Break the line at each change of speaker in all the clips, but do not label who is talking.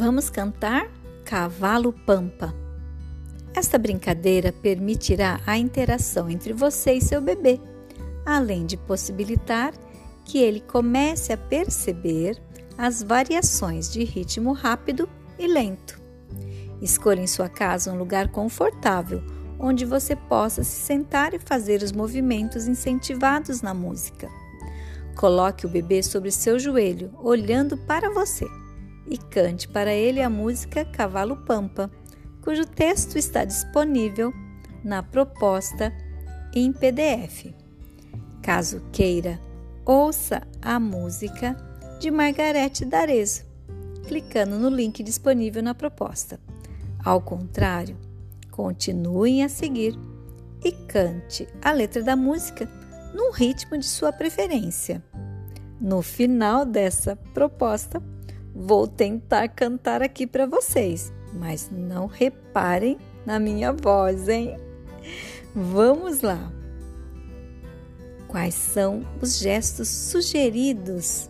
Vamos cantar Cavalo Pampa. Esta brincadeira permitirá a interação entre você e seu bebê, além de possibilitar que ele comece a perceber as variações de ritmo rápido e lento. Escolha em sua casa um lugar confortável onde você possa se sentar e fazer os movimentos incentivados na música. Coloque o bebê sobre seu joelho, olhando para você e cante para ele a música Cavalo Pampa, cujo texto está disponível na proposta em PDF. Caso queira, ouça a música de Margarete D'Arezzo, clicando no link disponível na proposta. Ao contrário, continuem a seguir e cante a letra da música num ritmo de sua preferência. No final dessa proposta, Vou tentar cantar aqui para vocês, mas não reparem na minha voz, hein? Vamos lá! Quais são os gestos sugeridos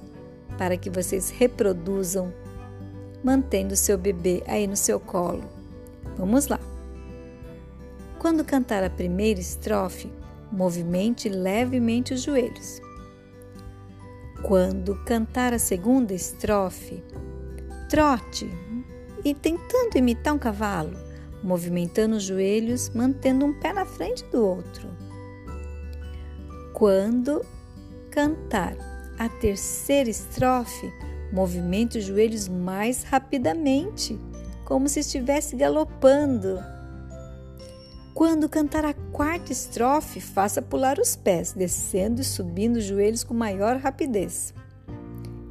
para que vocês reproduzam mantendo seu bebê aí no seu colo? Vamos lá! Quando cantar a primeira estrofe, movimente levemente os joelhos. Quando cantar a segunda estrofe, trote e tentando imitar um cavalo, movimentando os joelhos, mantendo um pé na frente do outro. Quando cantar a terceira estrofe, movimente os joelhos mais rapidamente, como se estivesse galopando quando cantar a quarta estrofe, faça pular os pés, descendo e subindo os joelhos com maior rapidez.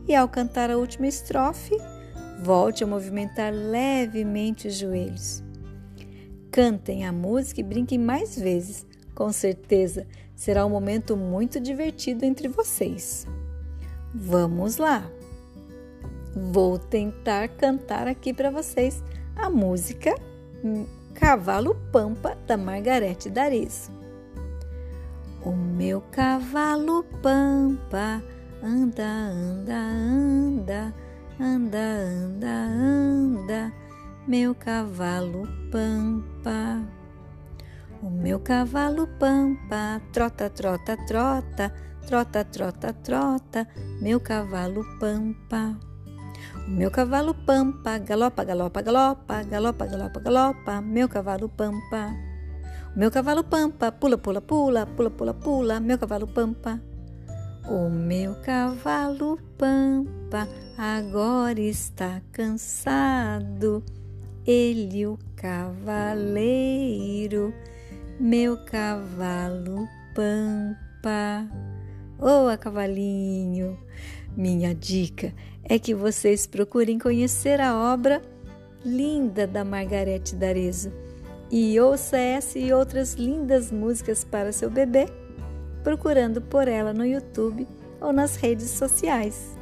E ao cantar a última estrofe, volte a movimentar levemente os joelhos. Cantem a música e brinquem mais vezes. Com certeza será um momento muito divertido entre vocês. Vamos lá! Vou tentar cantar aqui para vocês a música Cavalo Pampa da Margarete D'Arezzo. O meu cavalo Pampa anda, anda, anda, anda, anda, anda, meu cavalo Pampa. O meu cavalo Pampa trota, trota, trota, trota, trota, trota, meu cavalo Pampa. Meu cavalo pampa, galopa, galopa, galopa, galopa, galopa, galopa, meu cavalo pampa. Meu cavalo pampa, pula, pula, pula, pula, pula, pula, meu cavalo pampa. O meu cavalo pampa agora está cansado. Ele, o cavaleiro, meu cavalo pampa. Oh, cavalinho! Minha dica é que vocês procurem conhecer a obra linda da Margarete D'Arezzo e ouça essa e outras lindas músicas para seu bebê, procurando por ela no YouTube ou nas redes sociais.